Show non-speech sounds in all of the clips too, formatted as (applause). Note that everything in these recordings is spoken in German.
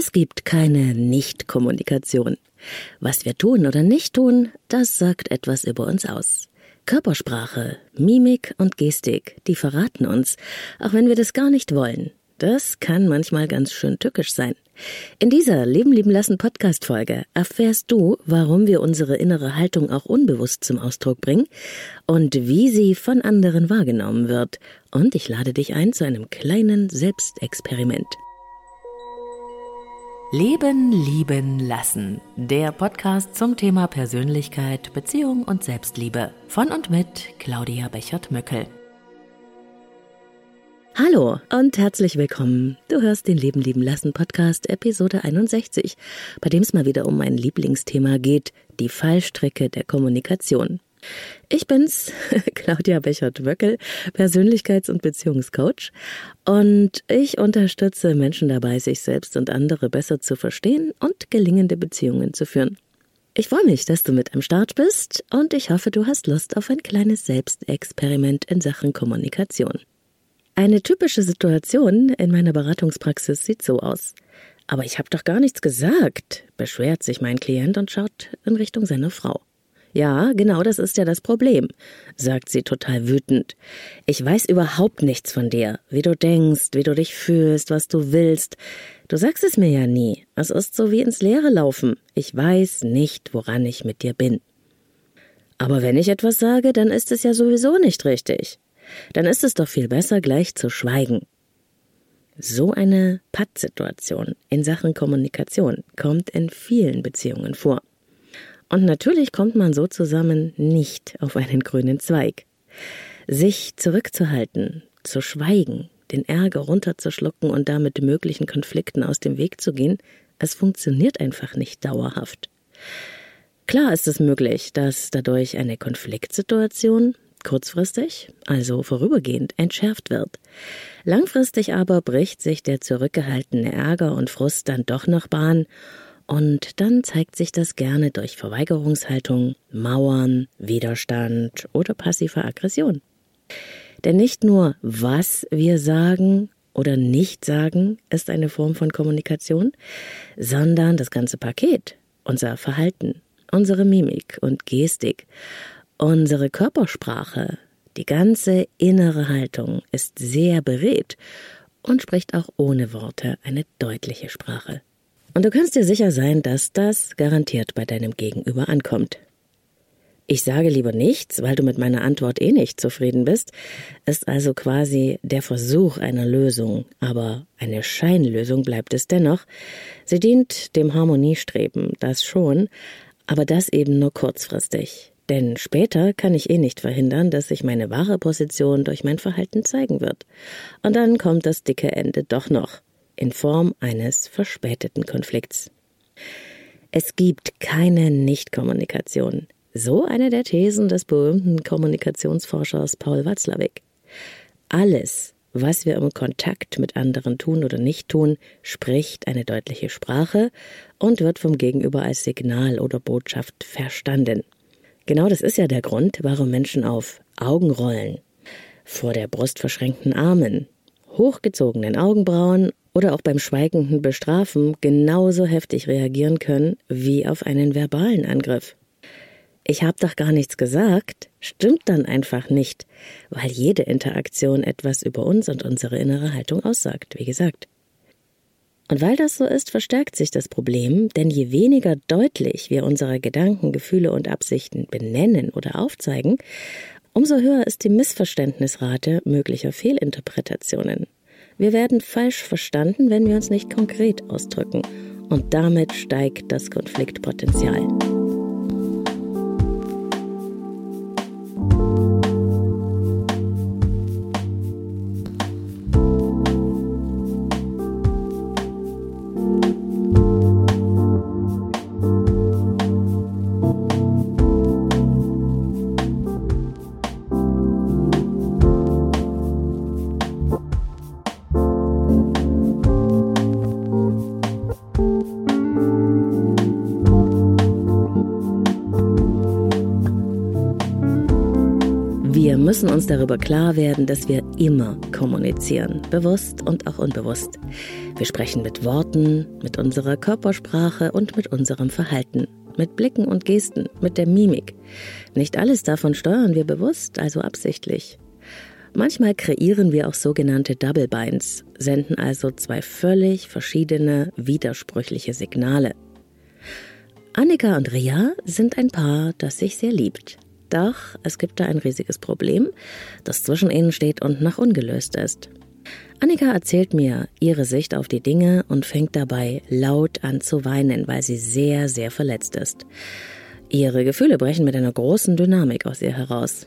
Es gibt keine Nichtkommunikation. Was wir tun oder nicht tun, das sagt etwas über uns aus. Körpersprache, Mimik und Gestik, die verraten uns, auch wenn wir das gar nicht wollen. Das kann manchmal ganz schön tückisch sein. In dieser Leben lieben lassen Podcast Folge erfährst du, warum wir unsere innere Haltung auch unbewusst zum Ausdruck bringen und wie sie von anderen wahrgenommen wird. Und ich lade dich ein zu einem kleinen Selbstexperiment. Leben lieben lassen. Der Podcast zum Thema Persönlichkeit, Beziehung und Selbstliebe von und mit Claudia Bechert-Möckel. Hallo und herzlich willkommen. Du hörst den Leben lieben lassen Podcast Episode 61, bei dem es mal wieder um mein Lieblingsthema geht, die Fallstrecke der Kommunikation. Ich bin's, (laughs) Claudia Bechert-Wöckel, Persönlichkeits- und Beziehungscoach. Und ich unterstütze Menschen dabei, sich selbst und andere besser zu verstehen und gelingende Beziehungen zu führen. Ich freue mich, dass du mit am Start bist und ich hoffe, du hast Lust auf ein kleines Selbstexperiment in Sachen Kommunikation. Eine typische Situation in meiner Beratungspraxis sieht so aus. Aber ich habe doch gar nichts gesagt, beschwert sich mein Klient und schaut in Richtung seiner Frau. Ja, genau das ist ja das Problem, sagt sie total wütend. Ich weiß überhaupt nichts von dir, wie du denkst, wie du dich fühlst, was du willst. Du sagst es mir ja nie. Es ist so wie ins Leere laufen. Ich weiß nicht, woran ich mit dir bin. Aber wenn ich etwas sage, dann ist es ja sowieso nicht richtig dann ist es doch viel besser, gleich zu schweigen. So eine Pattsituation in Sachen Kommunikation kommt in vielen Beziehungen vor. Und natürlich kommt man so zusammen nicht auf einen grünen Zweig. Sich zurückzuhalten, zu schweigen, den Ärger runterzuschlucken und damit möglichen Konflikten aus dem Weg zu gehen, es funktioniert einfach nicht dauerhaft. Klar ist es möglich, dass dadurch eine Konfliktsituation kurzfristig, also vorübergehend, entschärft wird. Langfristig aber bricht sich der zurückgehaltene Ärger und Frust dann doch noch Bahn, und dann zeigt sich das gerne durch Verweigerungshaltung, Mauern, Widerstand oder passive Aggression. Denn nicht nur, was wir sagen oder nicht sagen, ist eine Form von Kommunikation, sondern das ganze Paket, unser Verhalten, unsere Mimik und Gestik Unsere Körpersprache, die ganze innere Haltung ist sehr beredt und spricht auch ohne Worte eine deutliche Sprache. Und du kannst dir sicher sein, dass das garantiert bei deinem Gegenüber ankommt. Ich sage lieber nichts, weil du mit meiner Antwort eh nicht zufrieden bist, ist also quasi der Versuch einer Lösung, aber eine Scheinlösung bleibt es dennoch. Sie dient dem Harmoniestreben, das schon, aber das eben nur kurzfristig. Denn später kann ich eh nicht verhindern, dass sich meine wahre Position durch mein Verhalten zeigen wird. Und dann kommt das dicke Ende doch noch in Form eines verspäteten Konflikts. Es gibt keine Nichtkommunikation. So eine der Thesen des berühmten Kommunikationsforschers Paul Watzlawick. Alles, was wir im Kontakt mit anderen tun oder nicht tun, spricht eine deutliche Sprache und wird vom Gegenüber als Signal oder Botschaft verstanden. Genau das ist ja der Grund, warum Menschen auf Augenrollen, vor der Brust verschränkten Armen, hochgezogenen Augenbrauen oder auch beim schweigenden Bestrafen genauso heftig reagieren können wie auf einen verbalen Angriff. Ich habe doch gar nichts gesagt, stimmt dann einfach nicht, weil jede Interaktion etwas über uns und unsere innere Haltung aussagt, wie gesagt. Und weil das so ist, verstärkt sich das Problem, denn je weniger deutlich wir unsere Gedanken, Gefühle und Absichten benennen oder aufzeigen, umso höher ist die Missverständnisrate möglicher Fehlinterpretationen. Wir werden falsch verstanden, wenn wir uns nicht konkret ausdrücken, und damit steigt das Konfliktpotenzial. Müssen uns darüber klar werden, dass wir immer kommunizieren, bewusst und auch unbewusst. Wir sprechen mit Worten, mit unserer Körpersprache und mit unserem Verhalten, mit Blicken und Gesten, mit der Mimik. Nicht alles davon steuern wir bewusst, also absichtlich. Manchmal kreieren wir auch sogenannte Double Binds, senden also zwei völlig verschiedene, widersprüchliche Signale. Annika und Ria sind ein Paar, das sich sehr liebt. Doch es gibt da ein riesiges Problem, das zwischen ihnen steht und noch ungelöst ist. Annika erzählt mir ihre Sicht auf die Dinge und fängt dabei laut an zu weinen, weil sie sehr, sehr verletzt ist. Ihre Gefühle brechen mit einer großen Dynamik aus ihr heraus.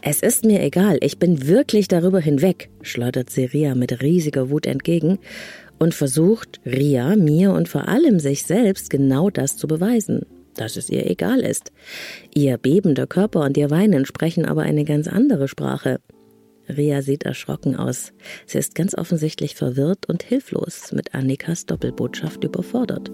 Es ist mir egal, ich bin wirklich darüber hinweg, schleudert sie Ria mit riesiger Wut entgegen und versucht Ria, mir und vor allem sich selbst genau das zu beweisen, dass es ihr egal ist. Ihr bebender Körper und ihr Weinen sprechen aber eine ganz andere Sprache. Ria sieht erschrocken aus. Sie ist ganz offensichtlich verwirrt und hilflos, mit Annikas Doppelbotschaft überfordert.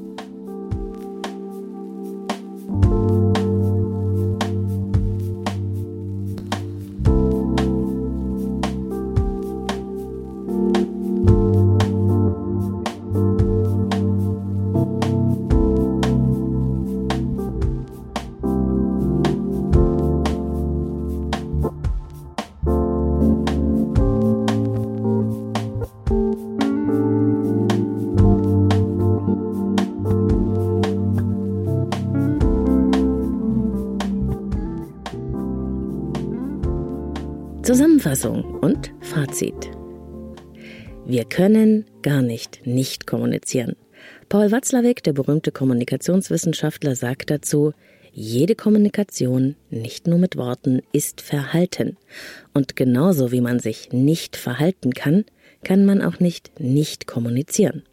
Zusammenfassung und Fazit. Wir können gar nicht nicht kommunizieren. Paul Watzlawick, der berühmte Kommunikationswissenschaftler, sagt dazu, jede Kommunikation, nicht nur mit Worten, ist Verhalten. Und genauso wie man sich nicht verhalten kann, kann man auch nicht nicht kommunizieren.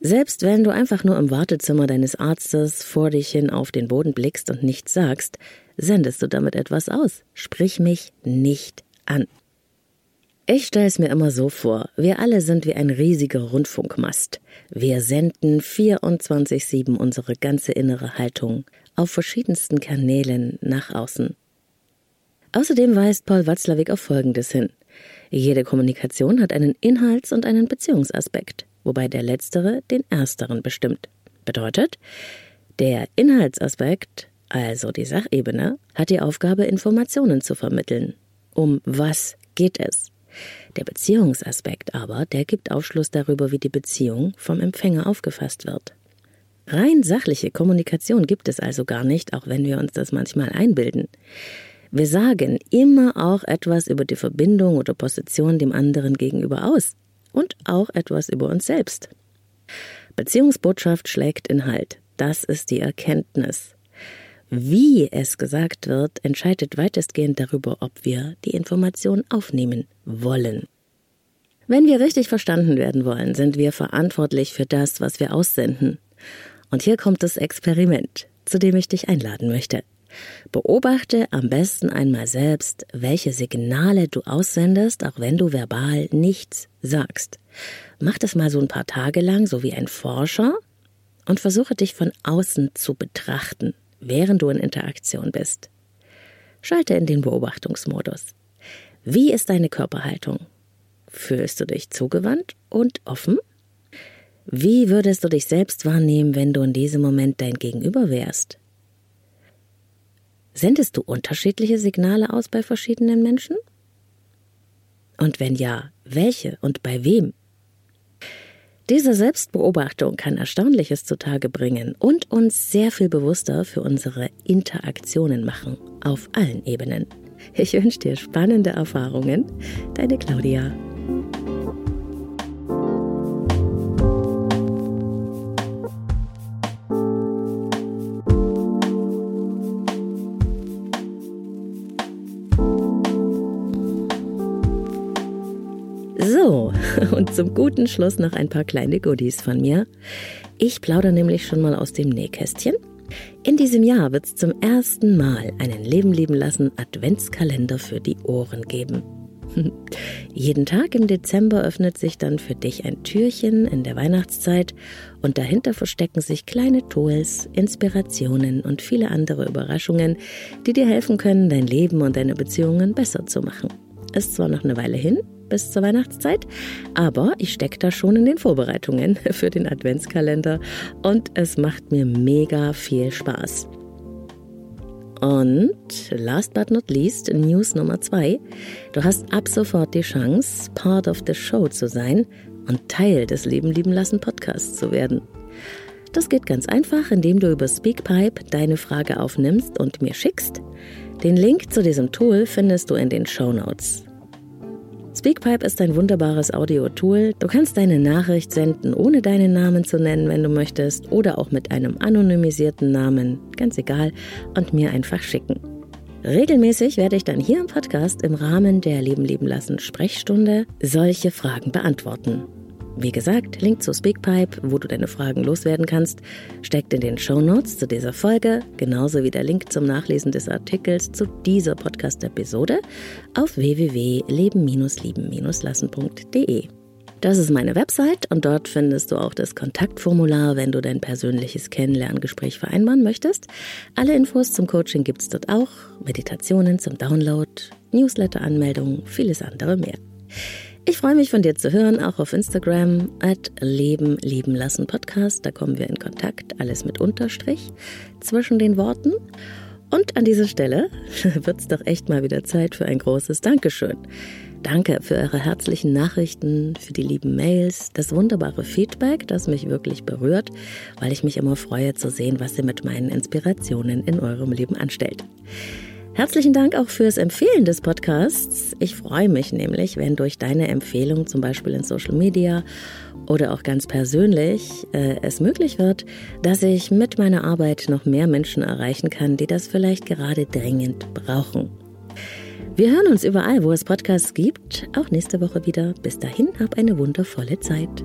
Selbst wenn du einfach nur im Wartezimmer deines Arztes vor dich hin auf den Boden blickst und nichts sagst, sendest du damit etwas aus. Sprich mich nicht an. Ich stelle es mir immer so vor, wir alle sind wie ein riesiger Rundfunkmast. Wir senden 24-7 unsere ganze innere Haltung auf verschiedensten Kanälen nach außen. Außerdem weist Paul Watzlawick auf Folgendes hin. Jede Kommunikation hat einen Inhalts- und einen Beziehungsaspekt, wobei der letztere den ersteren bestimmt. Bedeutet, der Inhaltsaspekt also die Sachebene, hat die Aufgabe, Informationen zu vermitteln. Um was geht es? Der Beziehungsaspekt aber, der gibt Aufschluss darüber, wie die Beziehung vom Empfänger aufgefasst wird. Rein sachliche Kommunikation gibt es also gar nicht, auch wenn wir uns das manchmal einbilden. Wir sagen immer auch etwas über die Verbindung oder Position dem anderen gegenüber aus und auch etwas über uns selbst. Beziehungsbotschaft schlägt Inhalt. Das ist die Erkenntnis. Wie es gesagt wird, entscheidet weitestgehend darüber, ob wir die Information aufnehmen wollen. Wenn wir richtig verstanden werden wollen, sind wir verantwortlich für das, was wir aussenden. Und hier kommt das Experiment, zu dem ich dich einladen möchte. Beobachte am besten einmal selbst, welche Signale du aussendest, auch wenn du verbal nichts sagst. Mach das mal so ein paar Tage lang, so wie ein Forscher, und versuche dich von außen zu betrachten während du in Interaktion bist. Schalte in den Beobachtungsmodus. Wie ist deine Körperhaltung? Fühlst du dich zugewandt und offen? Wie würdest du dich selbst wahrnehmen, wenn du in diesem Moment dein Gegenüber wärst? Sendest du unterschiedliche Signale aus bei verschiedenen Menschen? Und wenn ja, welche und bei wem? Diese Selbstbeobachtung kann Erstaunliches zutage bringen und uns sehr viel bewusster für unsere Interaktionen machen, auf allen Ebenen. Ich wünsche dir spannende Erfahrungen. Deine Claudia. Zum guten Schluss noch ein paar kleine Goodies von mir. Ich plaudere nämlich schon mal aus dem Nähkästchen. In diesem Jahr wird es zum ersten Mal einen Leben leben lassen Adventskalender für die Ohren geben. (laughs) Jeden Tag im Dezember öffnet sich dann für dich ein Türchen in der Weihnachtszeit und dahinter verstecken sich kleine Tools, Inspirationen und viele andere Überraschungen, die dir helfen können, dein Leben und deine Beziehungen besser zu machen. Ist zwar noch eine Weile hin, bis zur Weihnachtszeit, aber ich stecke da schon in den Vorbereitungen (laughs) für den Adventskalender und es macht mir mega viel Spaß. Und last but not least, News Nummer zwei. Du hast ab sofort die Chance, Part of the Show zu sein und Teil des Leben lieben lassen Podcasts zu werden. Das geht ganz einfach, indem du über Speakpipe deine Frage aufnimmst und mir schickst. Den Link zu diesem Tool findest du in den Show Notes. Speakpipe ist ein wunderbares Audio-Tool. Du kannst deine Nachricht senden, ohne deinen Namen zu nennen, wenn du möchtest, oder auch mit einem anonymisierten Namen, ganz egal, und mir einfach schicken. Regelmäßig werde ich dann hier im Podcast im Rahmen der Leben leben lassen Sprechstunde solche Fragen beantworten. Wie gesagt, Link zu Speakpipe, wo du deine Fragen loswerden kannst, steckt in den Show Notes zu dieser Folge, genauso wie der Link zum Nachlesen des Artikels zu dieser Podcast-Episode auf www.leben-lieben-lassen.de. Das ist meine Website und dort findest du auch das Kontaktformular, wenn du dein persönliches Kennenlerngespräch vereinbaren möchtest. Alle Infos zum Coaching gibt es dort auch, Meditationen zum Download, Newsletter-Anmeldungen, vieles andere mehr. Ich freue mich von dir zu hören, auch auf Instagram at Leben lieben lassen Podcast. Da kommen wir in Kontakt, alles mit Unterstrich zwischen den Worten. Und an dieser Stelle (laughs) wird es doch echt mal wieder Zeit für ein großes Dankeschön. Danke für eure herzlichen Nachrichten, für die lieben Mails, das wunderbare Feedback, das mich wirklich berührt, weil ich mich immer freue zu sehen, was ihr mit meinen Inspirationen in eurem Leben anstellt. Herzlichen Dank auch fürs Empfehlen des Podcasts. Ich freue mich nämlich, wenn durch deine Empfehlung zum Beispiel in Social Media oder auch ganz persönlich äh, es möglich wird, dass ich mit meiner Arbeit noch mehr Menschen erreichen kann, die das vielleicht gerade dringend brauchen. Wir hören uns überall, wo es Podcasts gibt, auch nächste Woche wieder. Bis dahin, hab eine wundervolle Zeit.